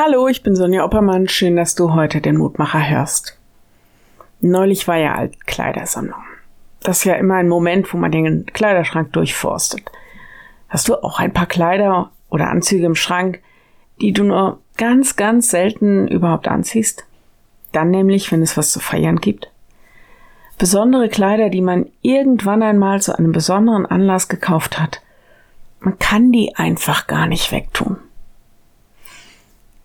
Hallo, ich bin Sonja Oppermann. Schön, dass du heute den Mutmacher hörst. Neulich war ja Altkleidersammlung. Das ist ja immer ein Moment, wo man den Kleiderschrank durchforstet. Hast du auch ein paar Kleider oder Anzüge im Schrank, die du nur ganz, ganz selten überhaupt anziehst? Dann nämlich, wenn es was zu feiern gibt. Besondere Kleider, die man irgendwann einmal zu einem besonderen Anlass gekauft hat. Man kann die einfach gar nicht wegtun.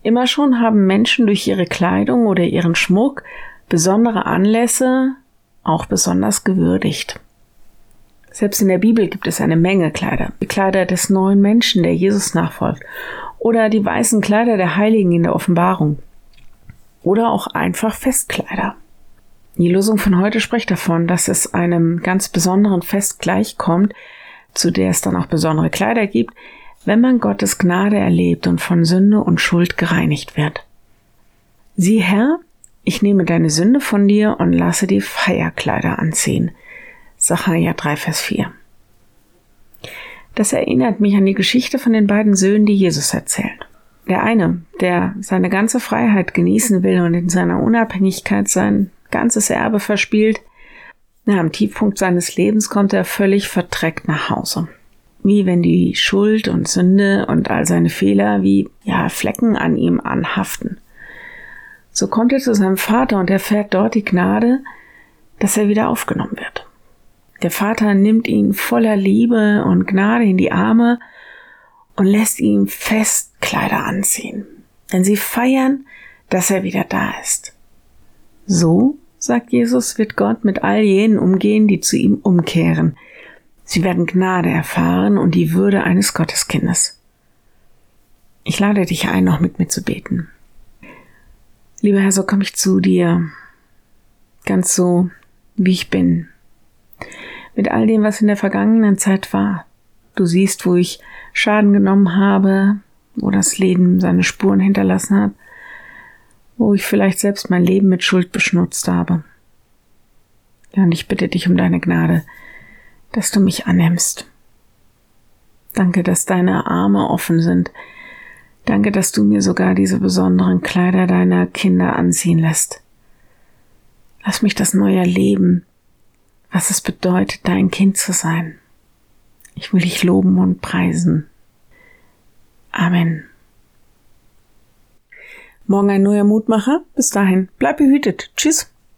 Immer schon haben Menschen durch ihre Kleidung oder ihren Schmuck besondere Anlässe auch besonders gewürdigt. Selbst in der Bibel gibt es eine Menge Kleider. Die Kleider des neuen Menschen, der Jesus nachfolgt. Oder die weißen Kleider der Heiligen in der Offenbarung. Oder auch einfach Festkleider. Die Losung von heute spricht davon, dass es einem ganz besonderen Fest gleichkommt, zu der es dann auch besondere Kleider gibt, wenn man Gottes Gnade erlebt und von Sünde und Schuld gereinigt wird. Sieh Herr, ich nehme deine Sünde von dir und lasse die Feierkleider anziehen. Sacharja 3, Vers 4. Das erinnert mich an die Geschichte von den beiden Söhnen, die Jesus erzählt. Der eine, der seine ganze Freiheit genießen will und in seiner Unabhängigkeit sein ganzes Erbe verspielt, na, am Tiefpunkt seines Lebens kommt er völlig verdreckt nach Hause wie wenn die Schuld und Sünde und all seine Fehler wie ja Flecken an ihm anhaften. So kommt er zu seinem Vater und erfährt dort die Gnade, dass er wieder aufgenommen wird. Der Vater nimmt ihn voller Liebe und Gnade in die Arme und lässt ihm Festkleider anziehen, denn sie feiern, dass er wieder da ist. So, sagt Jesus, wird Gott mit all jenen umgehen, die zu ihm umkehren, Sie werden Gnade erfahren und die Würde eines Gotteskindes. Ich lade dich ein, noch mit mir zu beten. Lieber Herr, so komme ich zu dir, ganz so, wie ich bin, mit all dem, was in der vergangenen Zeit war. Du siehst, wo ich Schaden genommen habe, wo das Leben seine Spuren hinterlassen hat, wo ich vielleicht selbst mein Leben mit Schuld beschnutzt habe. Ja, und ich bitte dich um deine Gnade, dass du mich annimmst. Danke, dass deine Arme offen sind. Danke, dass du mir sogar diese besonderen Kleider deiner Kinder anziehen lässt. Lass mich das neu erleben, was es bedeutet, dein Kind zu sein. Ich will dich loben und preisen. Amen. Morgen ein neuer Mutmacher. Bis dahin, bleib behütet. Tschüss.